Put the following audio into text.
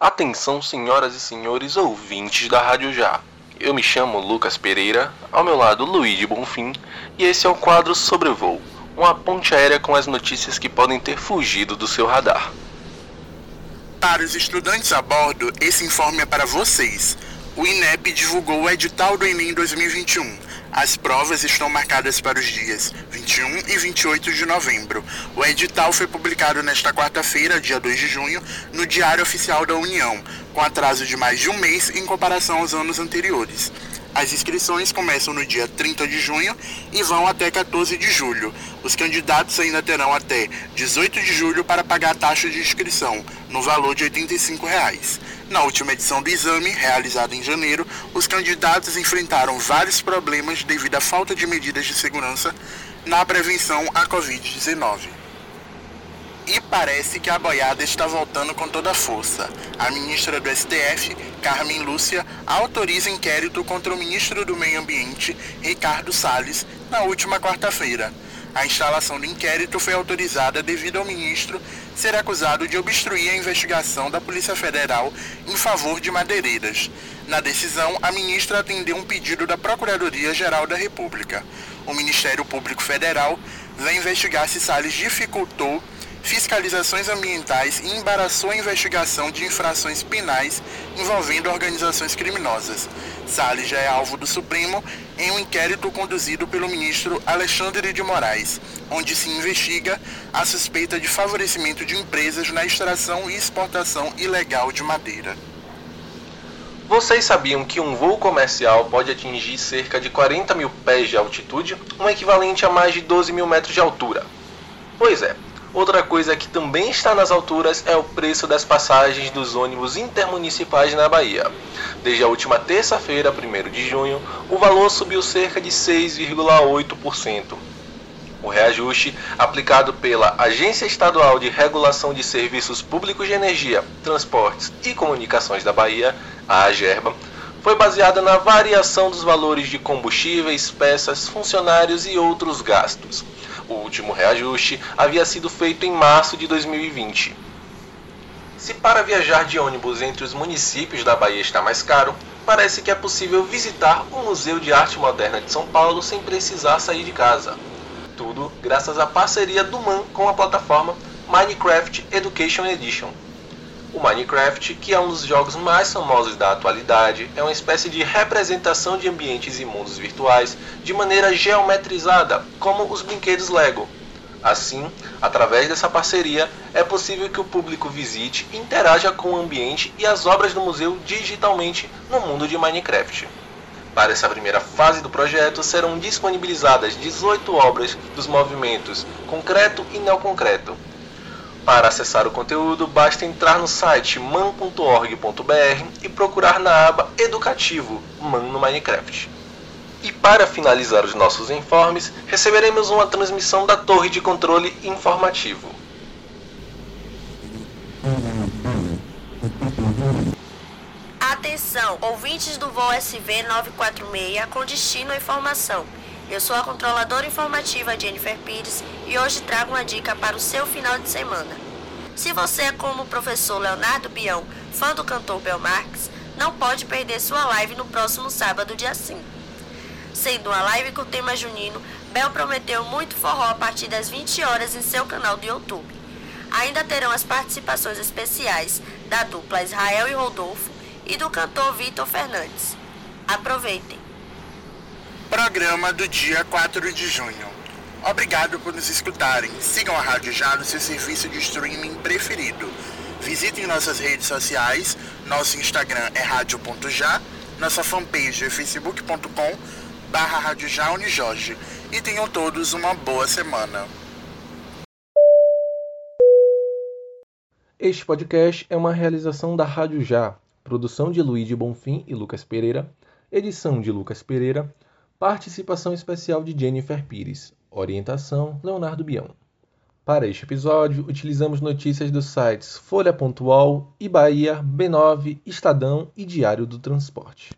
Atenção, senhoras e senhores ouvintes da Rádio Já. Eu me chamo Lucas Pereira, ao meu lado Luiz Bonfim, e esse é o quadro Sobrevoo, uma ponte aérea com as notícias que podem ter fugido do seu radar. Para os estudantes a bordo, esse informe é para vocês. O INEP divulgou o edital do Enem 2021. As provas estão marcadas para os dias 21 e 28 de novembro. O edital foi publicado nesta quarta-feira, dia 2 de junho, no Diário Oficial da União, com atraso de mais de um mês em comparação aos anos anteriores. As inscrições começam no dia 30 de junho e vão até 14 de julho. Os candidatos ainda terão até 18 de julho para pagar a taxa de inscrição, no valor de 85 reais. Na última edição do exame, realizada em janeiro, os candidatos enfrentaram vários problemas devido à falta de medidas de segurança na prevenção à Covid-19. E parece que a boiada está voltando com toda a força. A ministra do STF, Carmen Lúcia, autoriza inquérito contra o ministro do Meio Ambiente, Ricardo Salles, na última quarta-feira. A instalação do inquérito foi autorizada devido ao ministro ser acusado de obstruir a investigação da Polícia Federal em favor de madeireiras. Na decisão, a ministra atendeu um pedido da Procuradoria-Geral da República. O Ministério Público Federal vai investigar se Salles dificultou fiscalizações ambientais e embaraçou a investigação de infrações penais envolvendo organizações criminosas. Salles já é alvo do Supremo em um inquérito conduzido pelo ministro Alexandre de Moraes, onde se investiga a suspeita de favorecimento de empresas na extração e exportação ilegal de madeira. Vocês sabiam que um voo comercial pode atingir cerca de 40 mil pés de altitude, um equivalente a mais de 12 mil metros de altura? Pois é, Outra coisa que também está nas alturas é o preço das passagens dos ônibus intermunicipais na Bahia. Desde a última terça-feira, 1 de junho, o valor subiu cerca de 6,8%. O reajuste, aplicado pela Agência Estadual de Regulação de Serviços Públicos de Energia, Transportes e Comunicações da Bahia, a AGERBA, foi baseado na variação dos valores de combustíveis, peças, funcionários e outros gastos. O último reajuste havia sido feito em março de 2020. Se para viajar de ônibus entre os municípios da Bahia está mais caro, parece que é possível visitar o Museu de Arte Moderna de São Paulo sem precisar sair de casa. Tudo graças à parceria do MAN com a plataforma Minecraft Education Edition. O Minecraft, que é um dos jogos mais famosos da atualidade, é uma espécie de representação de ambientes e mundos virtuais de maneira geometrizada, como os brinquedos Lego. Assim, através dessa parceria, é possível que o público visite e interaja com o ambiente e as obras do museu digitalmente no mundo de Minecraft. Para essa primeira fase do projeto, serão disponibilizadas 18 obras dos movimentos concreto e neoconcreto, para acessar o conteúdo, basta entrar no site man.org.br e procurar na aba Educativo Man no Minecraft. E para finalizar os nossos informes, receberemos uma transmissão da Torre de Controle Informativo. Atenção, ouvintes do voo SV 946 com destino à informação. Eu sou a controladora informativa Jennifer Pires e hoje trago uma dica para o seu final de semana. Se você é como o professor Leonardo Bião, fã do cantor Bel Marques, não pode perder sua live no próximo sábado, dia 5. Sendo uma live com o tema junino, Bel prometeu muito forró a partir das 20 horas em seu canal do YouTube. Ainda terão as participações especiais da dupla Israel e Rodolfo e do cantor Vitor Fernandes. Aproveitem! Programa do dia 4 de junho. Obrigado por nos escutarem. Sigam a Rádio Já no seu serviço de streaming preferido. Visitem nossas redes sociais. Nosso Instagram é rádio.já. Nossa fanpage é facebook.com barra Rádio Já Unijorge. E tenham todos uma boa semana. Este podcast é uma realização da Rádio Já. Produção de Luiz de Bonfim e Lucas Pereira. Edição de Lucas Pereira Participação especial de Jennifer Pires. Orientação: Leonardo Bião. Para este episódio, utilizamos notícias dos sites Folha Pontual, Bahia, B9, Estadão e Diário do Transporte.